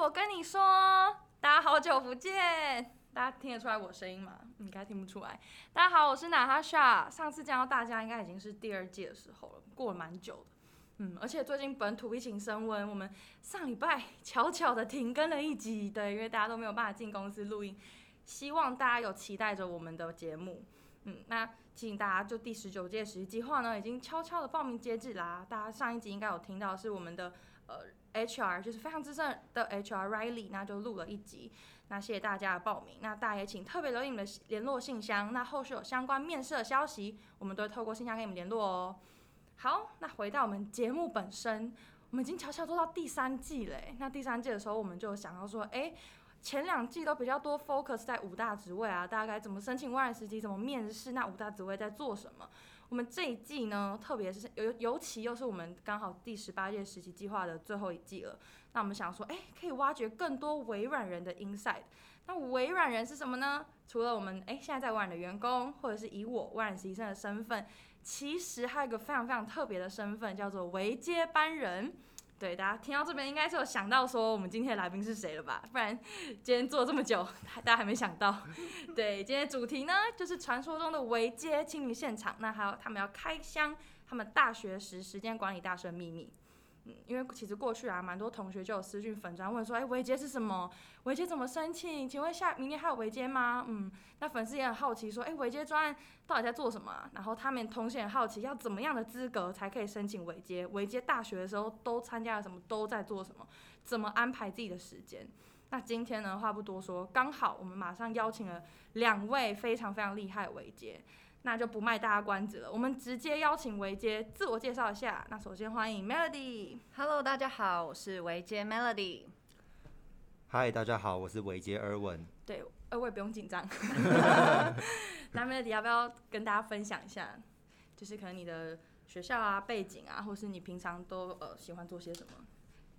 我跟你说，大家好久不见，大家听得出来我声音吗？应该听不出来。大家好，我是娜哈莎。上次见到大家应该已经是第二届的时候了，过了蛮久的。嗯，而且最近本土疫情升温，我们上礼拜悄悄的停更了一集，对，因为大家都没有办法进公司录音。希望大家有期待着我们的节目。嗯，那提醒大家，就第十九届实习计划呢，已经悄悄的报名截止啦。大家上一集应该有听到，是我们的呃。HR 就是非常资深的 HR Riley，那就录了一集，那谢谢大家的报名，那大家也请特别留意你们的联络信箱，那后续有相关面试的消息，我们都会透过信箱跟你们联络哦。好，那回到我们节目本身，我们已经悄悄做到第三季嘞。那第三季的时候，我们就想要说，哎，前两季都比较多 focus 在五大职位啊，大家该怎么申请外来实习，怎么面试，那五大职位在做什么？我们这一季呢，特别是尤尤其又是我们刚好第十八届实习计划的最后一季了。那我们想说，哎，可以挖掘更多微软人的 inside。那微软人是什么呢？除了我们哎现在在微软的员工，或者是以我微软实习生的身份，其实还有一个非常非常特别的身份，叫做微接班人。对，大家听到这边应该是有想到说我们今天的来宾是谁了吧？不然今天做这么久，大家还没想到。对，今天主题呢，就是传说中的维街清理现场。那还有他们要开箱他们大学时时间管理大师的秘密。嗯，因为其实过去啊，蛮多同学就有私讯粉专问说，哎，微接是什么？微接怎么申请？请问下明年还有微接吗？嗯，那粉丝也很好奇说，哎，微接专案到底在做什么啊？然后他们同学也好奇，要怎么样的资格才可以申请微接？微接大学的时候都参加了什么？都在做什么？怎么安排自己的时间？那今天呢，话不多说，刚好我们马上邀请了两位非常非常厉害的微接。那就不卖大家关子了，我们直接邀请维杰自我介绍一下。那首先欢迎 Melody。Hello，大家好，我是维杰 Melody。Hi，大家好，我是维杰 Erwin。对，二位不用紧张。那 Melody 要不要跟大家分享一下，就是可能你的学校啊、背景啊，或是你平常都呃喜欢做些什么？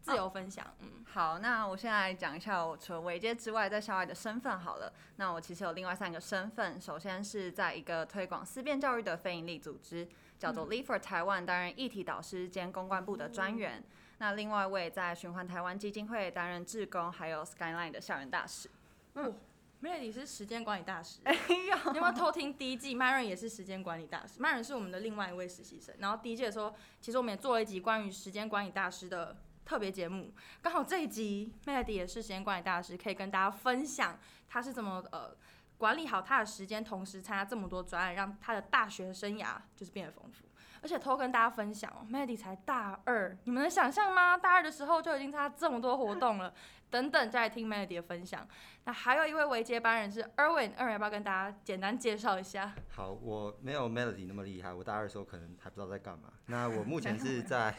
自由分享，嗯，好，那我现在来讲一下我除了微接之外在校外的身份好了。那我其实有另外三个身份，首先是在一个推广思辨教育的非营利组织，叫做 Lead for Taiwan，担任议题导师兼公关部的专员。嗯、那另外我也在循环台湾基金会担任志工，还有 Skyline 的校园大使。嗯，Melody 是时间管理大师，哎呦，你有没有偷听第一季？Myron 也是时间管理大师，Myron 是我们的另外一位实习生。然后第一季的时候，其实我们也做了一集关于时间管理大师的。特别节目，刚好这一集 Melody 也是时间管理大师，可以跟大家分享他是怎么呃管理好他的时间，同时参加这么多专案，让他的大学生涯就是变得丰富。而且偷跟大家分享哦，Melody 才大二，你们能想象吗？大二的时候就已经参加这么多活动了。等等，再来听 Melody 的分享。那还有一位微接班人是 Erwin，Erwin 要不要跟大家简单介绍一下？好，我没有 Melody 那么厉害，我大二的时候可能还不知道在干嘛。那我目前是在。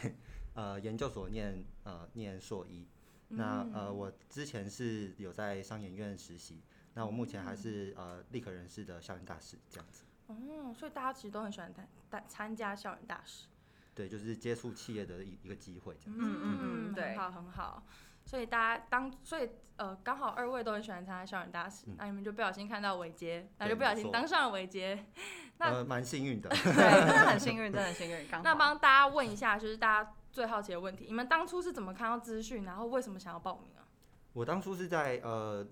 呃，研究所念呃念硕一，那呃我之前是有在商研院实习，那我目前还是呃立可人士的校园大使这样子。哦，所以大家其实都很喜欢参参加校园大使。对，就是接触企业的一一个机会这样子。嗯嗯嗯，对，很好很好。所以大家当所以呃刚好二位都很喜欢参加校园大使，那你们就不小心看到伟杰，那就不小心当上了伟杰。那蛮幸运的。对，真的很幸运，真的很幸运。刚。那帮大家问一下，就是大家。最好奇的问题，你们当初是怎么看到资讯，然后为什么想要报名啊？我当初是在呃，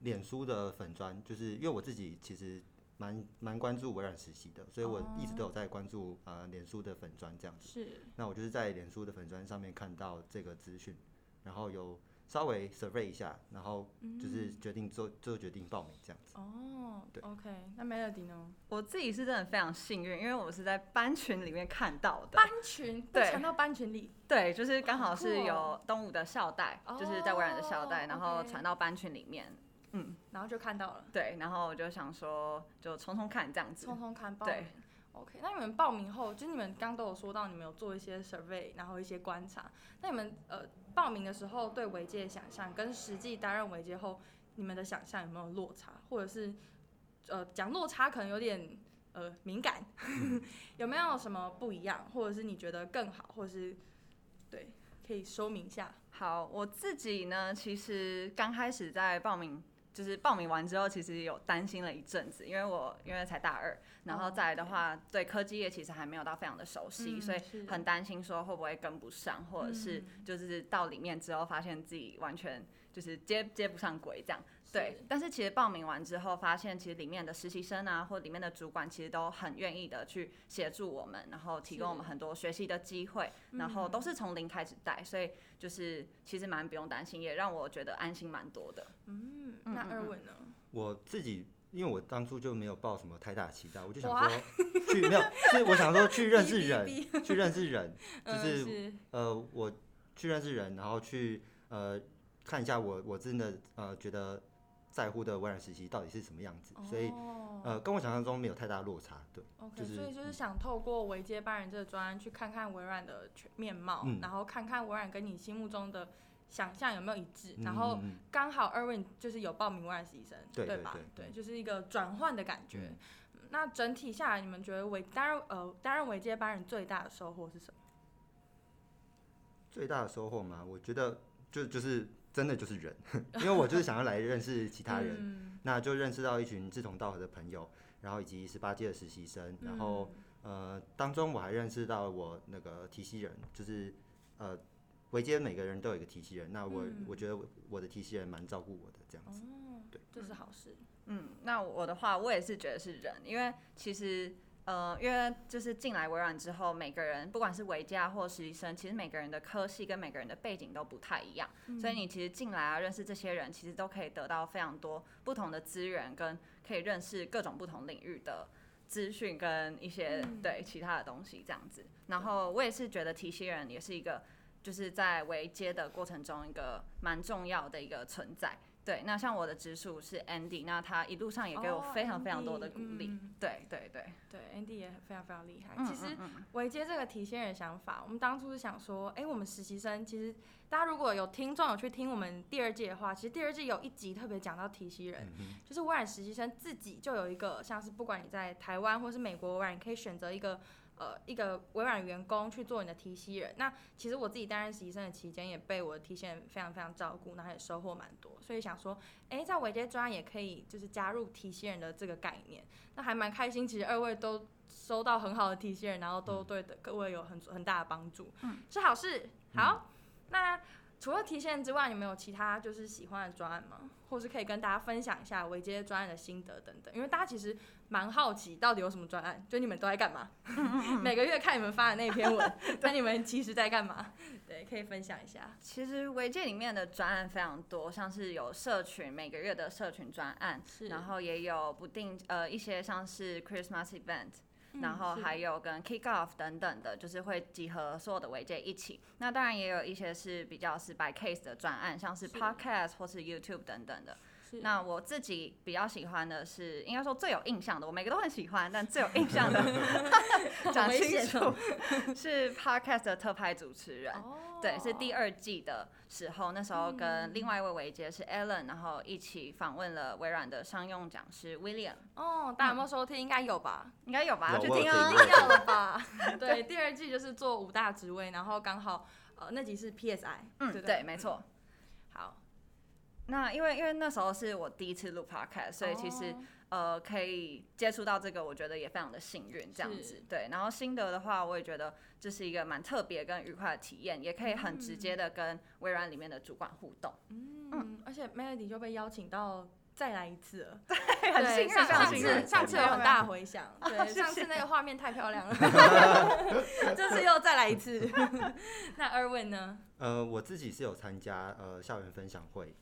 脸书的粉砖，就是因为我自己其实蛮蛮关注微软实习的，所以我一直都有在关注呃脸书的粉砖这样子。是。那我就是在脸书的粉砖上面看到这个资讯，然后有。稍微 survey 一下，然后就是决定做做决定报名这样子。哦，对，OK。那 Melody 呢？我自己是真的非常幸运，因为我是在班群里面看到的。班群？对，传到班群里。对，就是刚好是有东吴的校代，就是在微软的校代，然后传到班群里面。嗯，然后就看到了。对，然后我就想说，就匆匆看这样子。匆匆看报名。对，OK。那你们报名后，就你们刚都有说到，你们有做一些 survey，然后一些观察。那你们呃。报名的时候对违界的想象跟实际担任违界后，你们的想象有没有落差？或者是，呃，讲落差可能有点呃敏感，有没有什么不一样？或者是你觉得更好？或者是对，可以说明一下。好，我自己呢，其实刚开始在报名就是报名完之后，其实有担心了一阵子，因为我因为才大二，然后再来的话，对科技业其实还没有到非常的熟悉，所以很担心说会不会跟不上，或者是就是到里面之后发现自己完全就是接接不上轨这样。对，但是其实报名完之后，发现其实里面的实习生啊，或里面的主管，其实都很愿意的去协助我们，然后提供我们很多学习的机会，然后都是从零开始带，所以就是其实蛮不用担心，也让我觉得安心蛮多的。嗯，那二位呢？我自己，因为我当初就没有抱什么太大期待，我就想说去没有，是我想说去认识人，去认识人，就是呃，我去认识人，然后去呃看一下我我真的呃觉得。在乎的微软实习到底是什么样子？Oh. 所以，呃，跟我想象中没有太大落差，对。OK，就是、所以就是想透过维接班人这个专案去看看微软的全面貌，嗯、然后看看微软跟你心目中的想象有没有一致，嗯、然后刚好 Erwin 就是有报名微软实习生，对，对吧？对，对，对，对，就是一个转换的感觉。嗯、那整体下来，你们觉得维担任呃担任维接班人最大的收获是什么？最大的收获嘛，我觉得就就是。真的就是人，因为我就是想要来认识其他人，嗯、那就认识到一群志同道合的朋友，然后以及十八届的实习生，然后、嗯、呃当中我还认识到我那个提携人，就是呃维街每个人都有一个提携人，那我、嗯、我觉得我的提携人蛮照顾我的这样子，哦、对，这是好事。嗯，那我的话我也是觉得是人，因为其实。呃，因为就是进来微软之后，每个人不管是微接或实习生，其实每个人的科系跟每个人的背景都不太一样，嗯、所以你其实进来啊，认识这些人，其实都可以得到非常多不同的资源，跟可以认识各种不同领域的资讯跟一些、嗯、对其他的东西这样子。然后我也是觉得提携人也是一个，就是在维接的过程中一个蛮重要的一个存在。对，那像我的直属是 Andy，那他一路上也给我非常非常多的鼓励。Oh, 对对对对，Andy 也非常非常厉害。嗯、其实维接这个提新人想法，我们当初是想说，哎，我们实习生其实大家如果有听众有去听我们第二季的话，其实第二季有一集特别讲到提新人，嗯、就是微软实习生自己就有一个，像是不管你在台湾或是美国微软，你可以选择一个。呃，一个微软员工去做你的提息人，那其实我自己担任实习生的期间，也被我的提携人非常非常照顾，然后也收获蛮多，所以想说，哎，在维接专案也可以就是加入提携人的这个概念，那还蛮开心。其实二位都收到很好的提携人，然后都对的各位有很很大的帮助，嗯，是好事。好，嗯、那。除了提现之外，你们有其他就是喜欢的专案吗？或是可以跟大家分享一下微接专案的心得等等？因为大家其实蛮好奇到底有什么专案，就你们都在干嘛？每个月看你们发的那篇文，那你们其实在干嘛？对，可以分享一下。其实微接里面的专案非常多，像是有社群每个月的社群专案，是然后也有不定呃一些像是 Christmas event。然后还有跟 Kick Off 等等的，就是会集合所有的媒介一起。那当然也有一些是比较是 by case 的专案，像是 Podcast 或是 YouTube 等等的。那我自己比较喜欢的是，应该说最有印象的，我每个都很喜欢，但最有印象的 讲清楚 是 Podcast 的特派主持人。对，是第二季的时候，那时候跟另外一位维杰是 Alan，然后一起访问了微软的商用讲师 William。哦，大家有没有收听？应该有吧？应该有吧？要去听啊，一定要了吧？对，第二季就是做五大职位，然后刚好呃那集是 PSI。嗯，对，对，没错。好。那因为因为那时候是我第一次录 podcast，所以其实、oh. 呃可以接触到这个，我觉得也非常的幸运这样子。是对，然后心得的话，我也觉得这是一个蛮特别跟愉快的体验，也可以很直接的跟微软里面的主管互动。嗯，嗯而且 Melody 就被邀请到再来一次了，对，很幸运。上上次上次有很大回响，对，上次那个画面太漂亮了，这次又再来一次。那 Erwin 呢？呃，我自己是有参加呃校园分享会。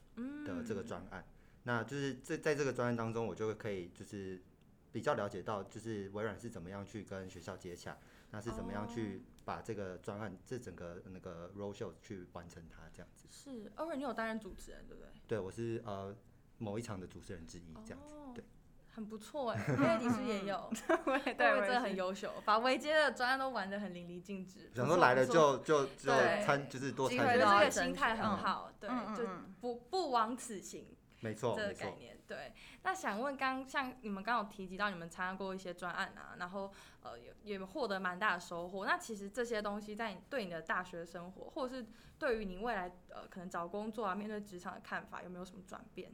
的这个专案，嗯、那就是在在这个专案当中，我就可以就是比较了解到，就是微软是怎么样去跟学校接洽，那是怎么样去把这个专案这整个那个 roadshow 去完成它这样子。是，偶尔你有担任主持人对不对？对，我是呃某一场的主持人之一这样子，哦、对，很不错哎，因为你是也有，对，真的很优秀，把维接的专案都玩得很淋漓尽致。想说来了就就就参，就是多参与。我觉得这个心态很好，对，就不不枉此行。没错，这个概念对。那想问，刚像你们刚有提及到，你们参加过一些专案啊，然后呃也也获得蛮大的收获。那其实这些东西在你对你的大学生活，或者是对于你未来呃可能找工作啊、面对职场的看法，有没有什么转变？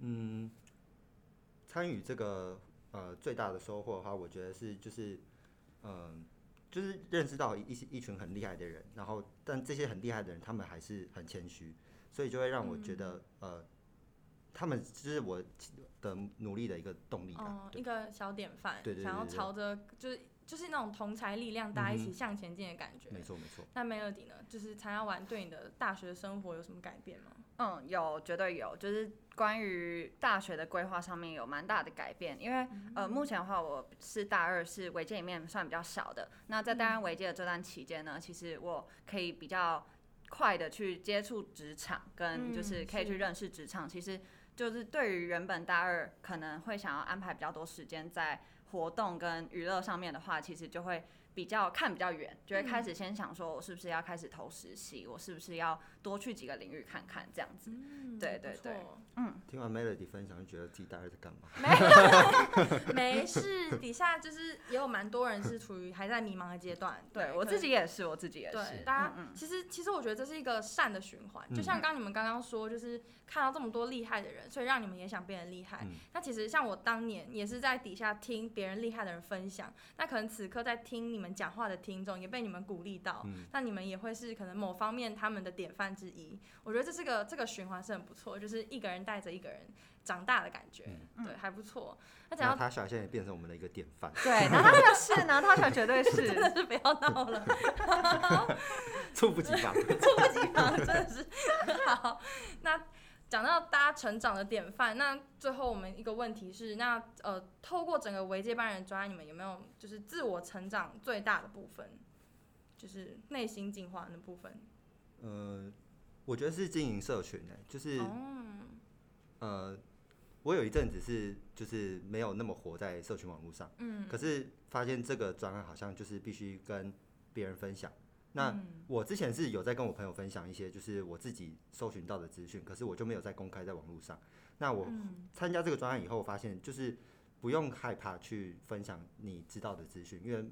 嗯，参与这个呃最大的收获的话，我觉得是就是嗯、呃，就是认识到一一群很厉害的人，然后但这些很厉害的人，他们还是很谦虚，所以就会让我觉得、嗯、呃，他们就是我的努力的一个动力哦，一个小典范，对对，对，对，想要朝着就是。就是那种同才力量，大家一起向前进的感觉。没错没错。那 Melody 呢？就是参加完对你的大学生活有什么改变吗？嗯，有，绝对有。就是关于大学的规划上面有蛮大的改变，因为、嗯、呃，目前的话我是大二，是维建里面算比较小的。那在担任维建的这段期间呢、嗯，其实我可以比较快的去接触职场，跟就是可以去认识职场、嗯。其实就是对于原本大二可能会想要安排比较多时间在。活动跟娱乐上面的话，其实就会比较看比较远，就会开始先想说，我是不是要开始投实习、嗯，我是不是要多去几个领域看看这样子。嗯、对对对，嗯。听完 Melody 分享，就觉得自己大概在干嘛？没 没事，底下就是也有蛮多人是处于还在迷茫的阶段。对，对我自己也是，我自己也是。对，大家嗯嗯其实其实我觉得这是一个善的循环，就像刚你们刚刚说，就是看到这么多厉害的人，所以让你们也想变得厉害、嗯。那其实像我当年也是在底下听别人厉害的人分享，那可能此刻在听你们讲话的听众也被你们鼓励到、嗯，那你们也会是可能某方面他们的典范之一。我觉得这是个这个循环是很不错，就是一个人带着一个人长大的感觉，嗯、对，还不错。那讲到他小现在也变成我们的一个典范，对，然后他是呢，他小绝对是，真的是不要闹了，猝不及防，猝不及防，真的是。好，那讲到大家成长的典范，那最后我们一个问题是，那呃，透过整个维接班人专案，你们有没有就是自我成长最大的部分，就是内心进化的部分？呃。我觉得是经营社群诶、欸，就是、oh. 呃，我有一阵子是就是没有那么活在社群网络上，嗯，可是发现这个专案好像就是必须跟别人分享。那我之前是有在跟我朋友分享一些就是我自己搜寻到的资讯，可是我就没有再公开在网络上。那我参加这个专案以后，发现就是不用害怕去分享你知道的资讯，因为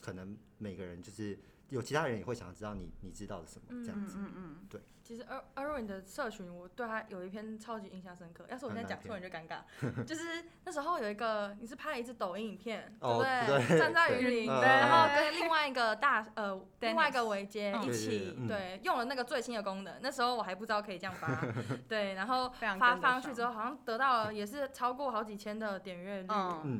可能每个人就是有其他人也会想要知道你你知道的什么这样子，嗯嗯，对。其实 Erwin 的社群，我对他有一篇超级印象深刻。要是我现在讲错，你就尴尬。就是那时候有一个，你是拍了一支抖音影片，哦、对不对？站在雨林，对，然后跟另外一个大呃另外一个维接一起，对，用了那个最新的功能。那时候我还不知道可以这样发，对，然后发上去之后，好像得到了也是超过好几千的点阅率、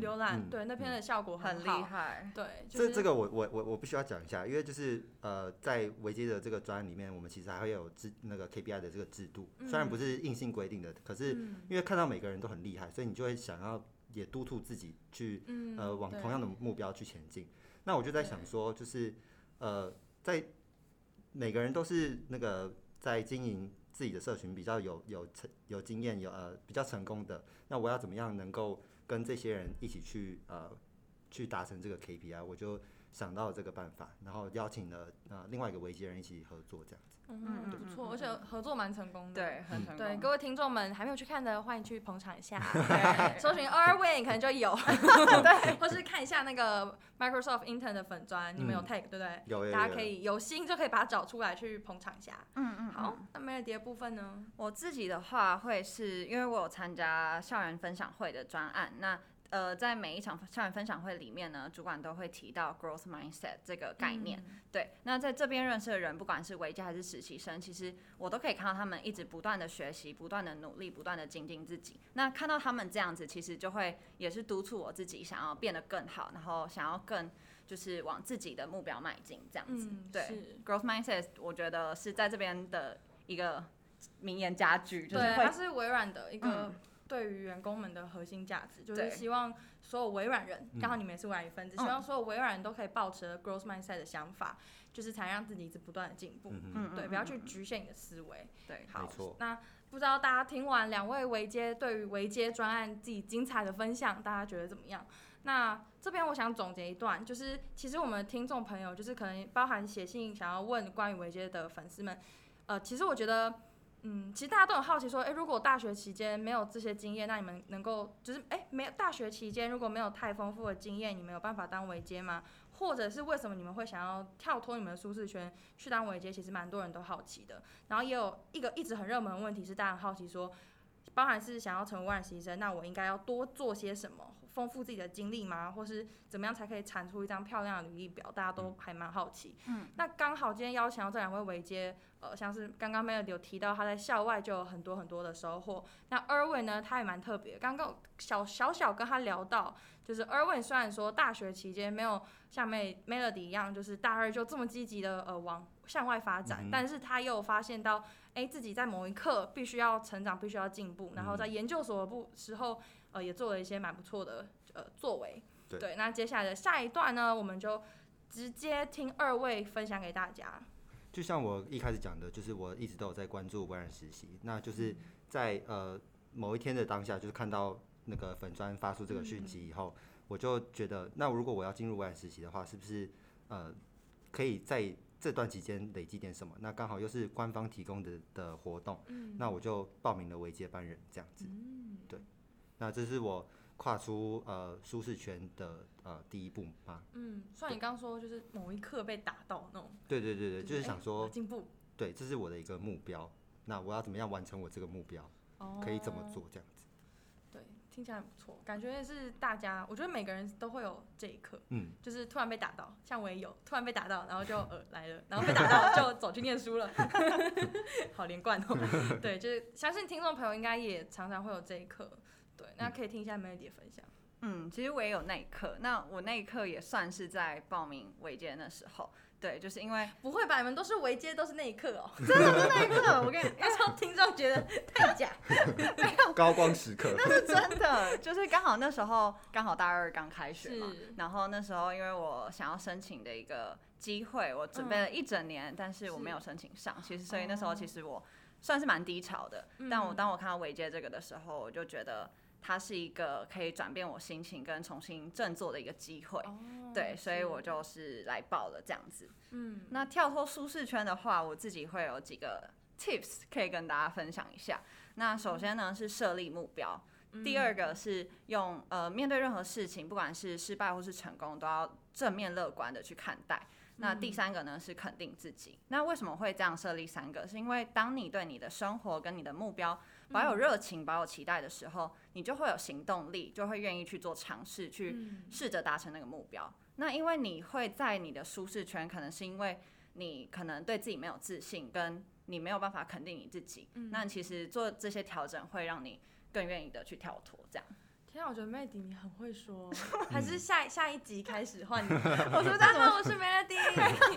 浏览、嗯，对，那篇的效果很厉害。对，这这个我我我我必须要讲一下，因为就是呃在维接的这个专案里面，我们其实还会有那个 KPI 的这个制度，虽然不是硬性规定的，可是因为看到每个人都很厉害，所以你就会想要也督促自己去呃往同样的目标去前进。那我就在想说，就是呃在每个人都是那个在经营自己的社群比较有有成有经验有呃比较成功的，那我要怎么样能够跟这些人一起去呃去达成这个 KPI？我就想到了这个办法，然后邀请了呃另外一个维基人一起合作这样子。嗯，不错，而且合作蛮成功的。对，很成功。对，各位听众们还没有去看的，欢迎去捧场一下。对，搜寻 Erwin 可能就有。对，或是看一下那个 Microsoft Intern 的粉砖，你们有 tag 对不对？有，大家可以有心就可以把它找出来去捧场一下。嗯嗯。好，那 Melody 的部分呢？我自己的话会是因为我有参加校园分享会的专案，那。呃，在每一场校园分享会里面呢，主管都会提到 growth mindset 这个概念。嗯、对，那在这边认识的人，不管是维接还是实习生，其实我都可以看到他们一直不断的学习，不断的努力，不断的精进自己。那看到他们这样子，其实就会也是督促我自己想要变得更好，然后想要更就是往自己的目标迈进这样子。嗯、对，growth mindset 我觉得是在这边的一个名言佳句，就是它是微软的一个、嗯。对于员工们的核心价值，就是希望所有微软人，刚好你们也是微软一份子，希望所有微软人都可以抱持 growth mindset 的想法，就是才让自己一直不断的进步。嗯对，不要去局限你的思维。对，好。那不知道大家听完两位维接对于维接专案自己精彩的分享，大家觉得怎么样？那这边我想总结一段，就是其实我们听众朋友，就是可能包含写信想要问关于维接的粉丝们，呃，其实我觉得。嗯，其实大家都很好奇，说，诶，如果大学期间没有这些经验，那你们能够，就是，诶，没有大学期间如果没有太丰富的经验，你们有办法当维接吗？或者是为什么你们会想要跳脱你们的舒适圈去当维接？其实蛮多人都好奇的。然后也有一个一直很热门的问题是，大家很好奇说，包含是想要成为微软实习生，那我应该要多做些什么？丰富自己的经历吗？或是怎么样才可以产出一张漂亮的履历表？大家都还蛮好奇。嗯，那刚好今天邀请到这两位维接，呃，像是刚刚 Melody 有提到他在校外就有很多很多的收获。那 Erwin 呢，他也蛮特别。刚刚小小小跟他聊到，就是 Erwin 虽然说大学期间没有像 Melody 一样，就是大二就这么积极的呃往向外发展，嗯、但是他又发现到，哎、欸，自己在某一刻必须要成长，必须要进步，然后在研究所的部时候。呃，也做了一些蛮不错的呃作为，对，对。那接下来的下一段呢，我们就直接听二位分享给大家。就像我一开始讲的，就是我一直都有在关注微软实习，那就是在呃某一天的当下，就是看到那个粉砖发出这个讯息以后，嗯、我就觉得，那如果我要进入微软实习的话，是不是呃可以在这段期间累积点什么？那刚好又是官方提供的的活动，嗯，那我就报名了微接班人这样子，嗯，对。那这是我跨出呃舒适圈的呃第一步吗？嗯，算你刚刚说就是某一刻被打到那种。对对对对，就是、想说进步。对，这是我的一个目标。那我要怎么样完成我这个目标？哦、可以怎么做这样子？对，听起来很不错，感觉是大家，我觉得每个人都会有这一刻，嗯，就是突然被打到，像我也有突然被打到，然后就呃来了，然后被打到就走去念书了，好连贯哦。对，就是相信听众朋友应该也常常会有这一刻。对，那可以听一下 Melody 的分享。嗯，其实我也有那一刻，那我那一刻也算是在报名围接的时候。对，就是因为 不会吧？你们都是围接，都是那一刻哦。真的是那一刻，我跟你，那时候听众觉得太假。没有高光时刻，那是真的。就是刚好那时候刚好大二刚开学嘛，然后那时候因为我想要申请的一个机会，我准备了一整年，嗯、但是我没有申请上。其实所以那时候其实我算是蛮低潮的。嗯、但我当我看到微接这个的时候，我就觉得。它是一个可以转变我心情跟重新振作的一个机会，哦、对，所以我就是来报了这样子。嗯，那跳脱舒适圈的话，我自己会有几个 tips 可以跟大家分享一下。那首先呢是设立目标，嗯、第二个是用呃面对任何事情，不管是失败或是成功，都要正面乐观的去看待。那第三个呢是肯定自己。那为什么会这样设立三个？是因为当你对你的生活跟你的目标保有热情、保有期待的时候，你就会有行动力，就会愿意去做尝试，去试着达成那个目标。那因为你会在你的舒适圈，可能是因为你可能对自己没有自信，跟你没有办法肯定你自己。那其实做这些调整会让你更愿意的去跳脱，这样。天啊，我觉得 Melody 你很会说，还是下下一集开始换你。我说大家好，我是 Melody。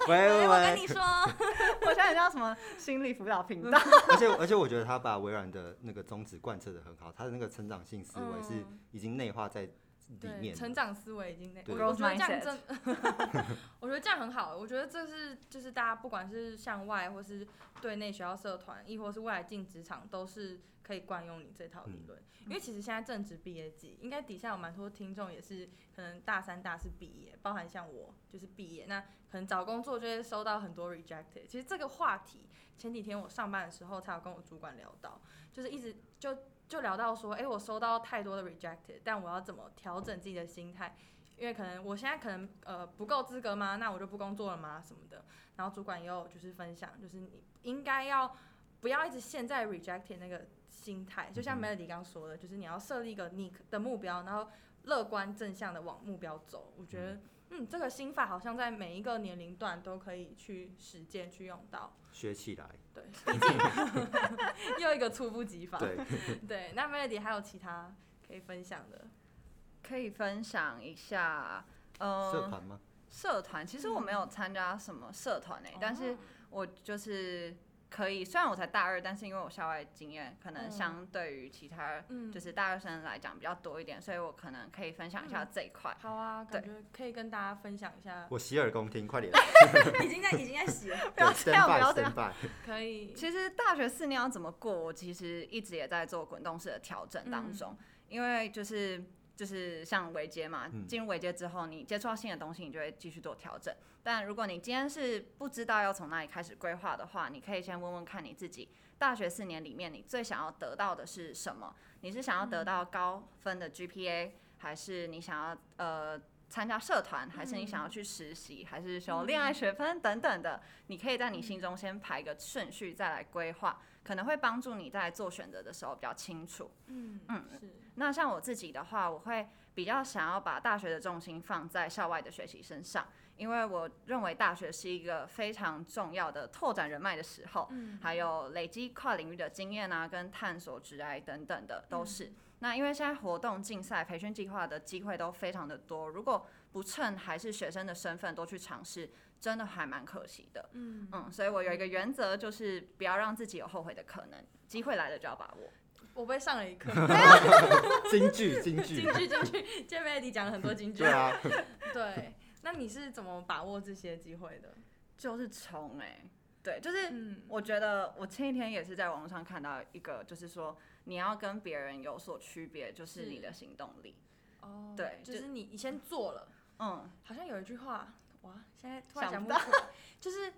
喂喂喂，我跟你说，我现在叫什么心理辅导频道。而且而且我觉得他把微软的那个宗旨贯彻的很好，他的那个成长性思维是已经内化在里面。成长思维已经内化。我觉得这样真，我觉得这样很好。我觉得这是就是大家不管是向外或是对内学校社团，亦或是未来进职场，都是。可以惯用你这套理论，因为其实现在正值毕业季，应该底下有蛮多听众也是可能大三、大四毕业，包含像我就是毕业，那可能找工作就会收到很多 rejected。其实这个话题前几天我上班的时候才有跟我主管聊到，就是一直就就聊到说，哎、欸，我收到太多的 rejected，但我要怎么调整自己的心态？因为可能我现在可能呃不够资格吗？那我就不工作了吗？什么的。然后主管也有就是分享，就是你应该要不要一直陷在 rejected 那个。心态就像 Melody 刚说的，就是你要设立一个你的目标，然后乐观正向的往目标走。我觉得，嗯，这个心法好像在每一个年龄段都可以去实践、去用到。学起来。对，毕竟 又一个猝不及防。对。对，那 Melody 还有其他可以分享的？可以分享一下，呃，社团吗？社团，其实我没有参加什么社团诶、欸，嗯、但是我就是。可以，虽然我才大二，但是因为我校外经验可能相对于其他就是大二生来讲比较多一点，嗯、所以我可能可以分享一下这一块、嗯。好啊，感觉可以跟大家分享一下。我洗耳恭听，快点。已经在，已经在洗了。不要这样，不要这样。可以。其实大学四年要怎么过，我其实一直也在做滚动式的调整当中，嗯、因为就是。就是像微接嘛，进入微接之后，你接触到新的东西，你就会继续做调整。但如果你今天是不知道要从哪里开始规划的话，你可以先问问看你自己，大学四年里面你最想要得到的是什么？你是想要得到高分的 GPA，还是你想要呃参加社团，还是你想要去实习，还是修恋爱学分等等的，你可以在你心中先排个顺序，再来规划，可能会帮助你在做选择的时候比较清楚。嗯嗯，是。那像我自己的话，我会比较想要把大学的重心放在校外的学习身上。因为我认为大学是一个非常重要的拓展人脉的时候，嗯，还有累积跨领域的经验啊，跟探索职涯等等的都是。嗯、那因为现在活动、竞赛、培训计划的机会都非常的多，如果不趁还是学生的身份多去尝试，真的还蛮可惜的。嗯嗯，所以我有一个原则，就是不要让自己有后悔的可能，机会来了就要把握。我被上了一课，金句金句金句金句，今天 Melody 讲了很多金句。对啊，对。那你是怎么把握这些机会的？就是冲哎，对，就是我觉得我前一天也是在网络上看到一个，就是说你要跟别人有所区别，就是你的行动力。哦，对，就是你你先做了，嗯，好像有一句话，哇，现在突然想不到，就是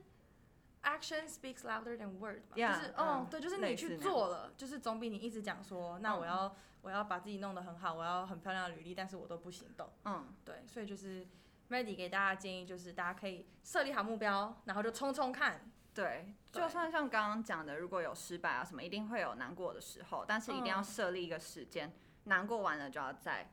action speaks louder than word，就是嗯，对，就是你去做了，就是总比你一直讲说，那我要我要把自己弄得很好，我要很漂亮的履历，但是我都不行动，嗯，对，所以就是。Melody 给大家建议就是，大家可以设立好目标，然后就冲冲看。对，就算像刚刚讲的，如果有失败啊什么，一定会有难过的时候，但是一定要设立一个时间，嗯，难过完了就要再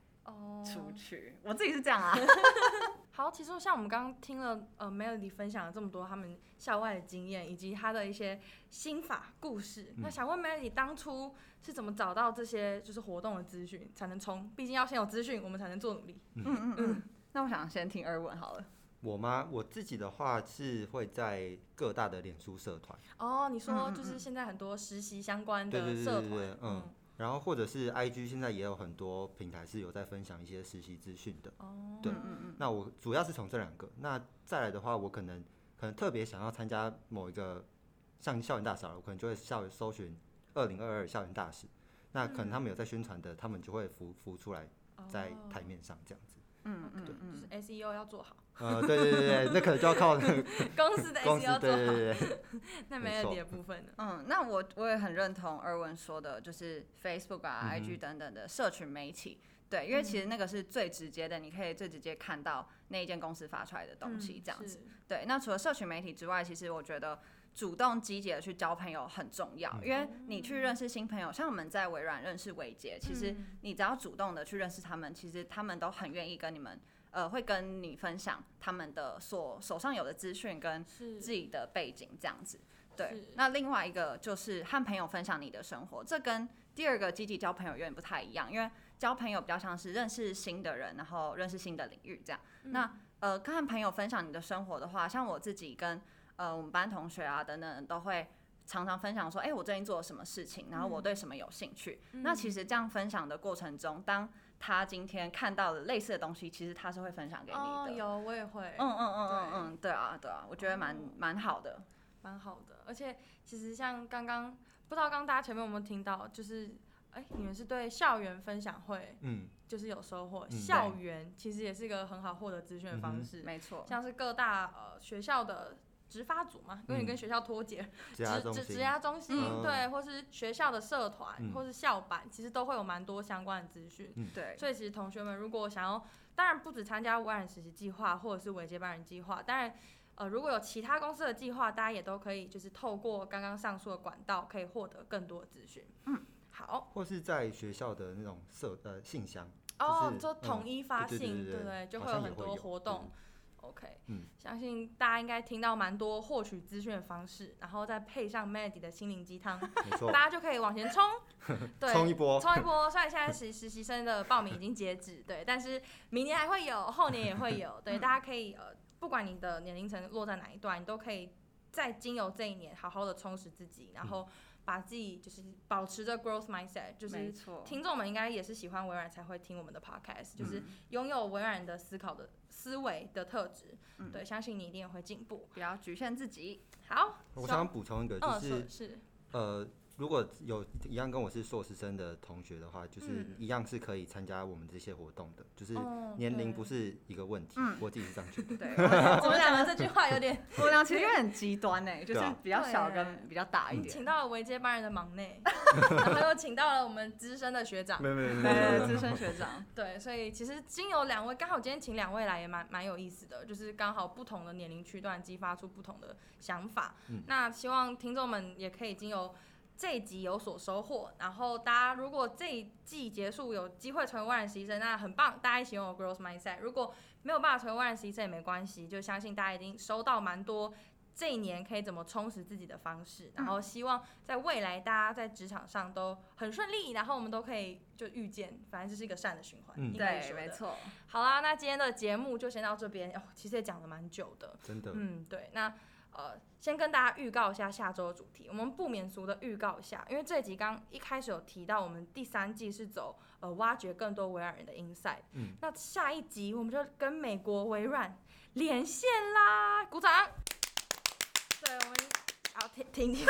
出去。Oh. 我自己是这样啊。好，其实像我们刚刚听了呃 Melody 分享了这么多他们校外的经验，以及他的一些心法故事，嗯，那想问 Melody 当初是怎么找到这些就是活动的资讯才能冲？毕竟要先有资讯，我们才能做努力。嗯嗯嗯。那我想先听二问好了。我吗？我自己的话是会在各大的脸书社团。哦，你说就是现在很多实习相关的社团，嗯，嗯，然后或者是 IG 现在也有很多平台是有在分享一些实习资讯的。哦，对，那我主要是从这两个。那再来的话，我可能可能特别想要参加某一个像校园大使，我可能就会校园搜寻二零二二校园大使。那可能他们有在宣传的，他们就会浮浮出来在台面上这样子。嗯嗯嗯，就是 SEO 要做好。呃，对对对对，那可能就要靠 公司的做好。对对对，那没有别的部分呢？嗯，那我我也很认同二文说的，就是 Facebook 啊、嗯、IG 等等的社群媒体。对，因为其实那个是最直接的，你可以最直接看到那一间公司发出来的东西，这样子。嗯、对，那除了社群媒体之外，其实我觉得。主动积极的去交朋友很重要，因为你去认识新朋友，像我们在微软认识伟杰，其实你只要主动的去认识他们，其实他们都很愿意跟你们，呃，会跟你分享他们的所手上有的资讯跟自己的背景这样子。对，那另外一个就是和朋友分享你的生活，这跟第二个积极交朋友有点不太一样，因为交朋友比较像是认识新的人，然后认识新的领域这样。那呃，跟朋友分享你的生活的话，像我自己跟呃，我们班同学啊，等等都会常常分享说，哎、欸，我最近做了什么事情，然后我对什么有兴趣。嗯、那其实这样分享的过程中，当他今天看到了类似的东西，其实他是会分享给你的。哦，有，我也会。嗯嗯嗯嗯嗯，对啊对啊，我觉得蛮蛮、哦、好的，蛮好的。而且其实像刚刚，不知道刚刚大家前面有没有听到，就是哎、欸，你们是对校园分享会，嗯，就是有收获。嗯、校园其实也是一个很好获得资讯的方式，没错。像是各大呃学校的。职发组嘛，因为你跟学校脱节，职职职涯中心，嗯、对，或是学校的社团，嗯、或是校版，其实都会有蛮多相关的资讯。对、嗯，所以其实同学们如果想要，当然不止参加微软实习计划，或者是微接班人计划，当然，呃，如果有其他公司的计划，大家也都可以，就是透过刚刚上述的管道，可以获得更多的资讯。嗯，好。或是在学校的那种社呃信箱，哦，就统一发信，对，就会有很多活动。OK，嗯，相信大家应该听到蛮多获取资讯的方式，然后再配上 Melody 的心灵鸡汤，没错，大家就可以往前冲，对，冲一波，冲一波。虽然现在实实习生的报名已经截止，对，但是明年还会有，后年也会有，对，大家可以呃，不管你的年龄层落在哪一段，你都可以在经由这一年好好的充实自己，然后。把自己就是保持着 growth mindset，就是听众们应该也是喜欢微软才会听我们的 podcast，就是拥有微软的思考的思维的特质，嗯，对，相信你一定也会进步，不要局限自己。好，我想补充一个，就是、嗯、是，是。呃，如果有一样跟我是硕士生的同学的话，就是一样是可以参加我们这些活动的，就是年龄不是一个问题。嗯，我自己是这样觉得。对，我们两个这句话有点，我们俩其实有点极端呢，就是比较小跟比较大一点。请到了维接班人的忙内，然后又请到了我们资深的学长，没有没有没有资深学长。对，所以其实经由两位，刚好今天请两位来也蛮蛮有意思的，就是刚好不同的年龄区段激发出不同的想法。那希望听众们也可以经由。这一集有所收获，然后大家如果这一季结束有机会成为万人实习生，那很棒，大家一起拥有 growth mindset。如果没有办法成为万人实习生也没关系，就相信大家已经收到蛮多这一年可以怎么充实自己的方式，然后希望在未来大家在职场上都很顺利，然后我们都可以就遇见，反正这是一个善的循环。嗯，对，没错。好啦，那今天的节目就先到这边。哦，其实也讲了蛮久的，真的。嗯，对，那。呃，先跟大家预告一下下周的主题，我们不免俗的预告一下，因为这集刚一开始有提到，我们第三季是走呃挖掘更多微软人的 insight，嗯，那下一集我们就跟美国微软连线啦，鼓掌，对，我们。好，听听听，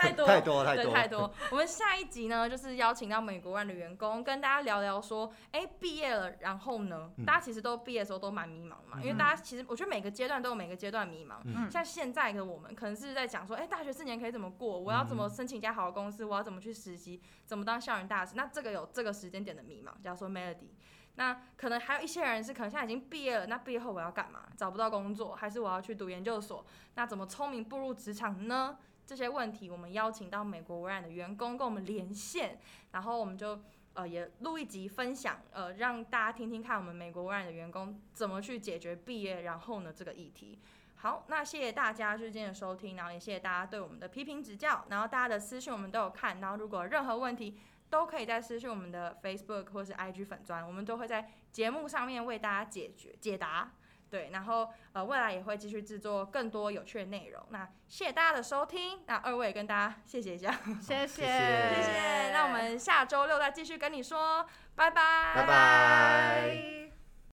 太多太多太多，对，太多。我们下一集呢，就是邀请到美国微软的员工，跟大家聊聊说，哎、欸，毕业了，然后呢，大家其实都毕业的时候都蛮迷茫嘛，嗯、因为大家其实我觉得每个阶段都有每个阶段迷茫。嗯、像现在的我们，可能是在讲说，哎、欸，大学四年可以怎么过？我要怎么申请一家好的公司？我要怎么去实习？怎么当校园大使？那这个有这个时间点的迷茫，叫做 Melody。那可能还有一些人是可能现在已经毕业了，那毕业后我要干嘛？找不到工作，还是我要去读研究所？那怎么聪明步入职场呢？这些问题我们邀请到美国微软的员工跟我们连线，然后我们就呃也录一集分享，呃让大家听听看我们美国微软的员工怎么去解决毕业然后呢这个议题。好，那谢谢大家就是今天的收听，然后也谢谢大家对我们的批评指教，然后大家的私讯我们都有看，然后如果任何问题。都可以在私讯我们的 Facebook 或是 IG 粉专，我们都会在节目上面为大家解决解答。对，然后呃未来也会继续制作更多有趣的内容。那谢谢大家的收听，那二位也跟大家谢谢一下，谢谢 谢谢。谢谢，那我们下周六再继续跟你说，拜拜拜拜。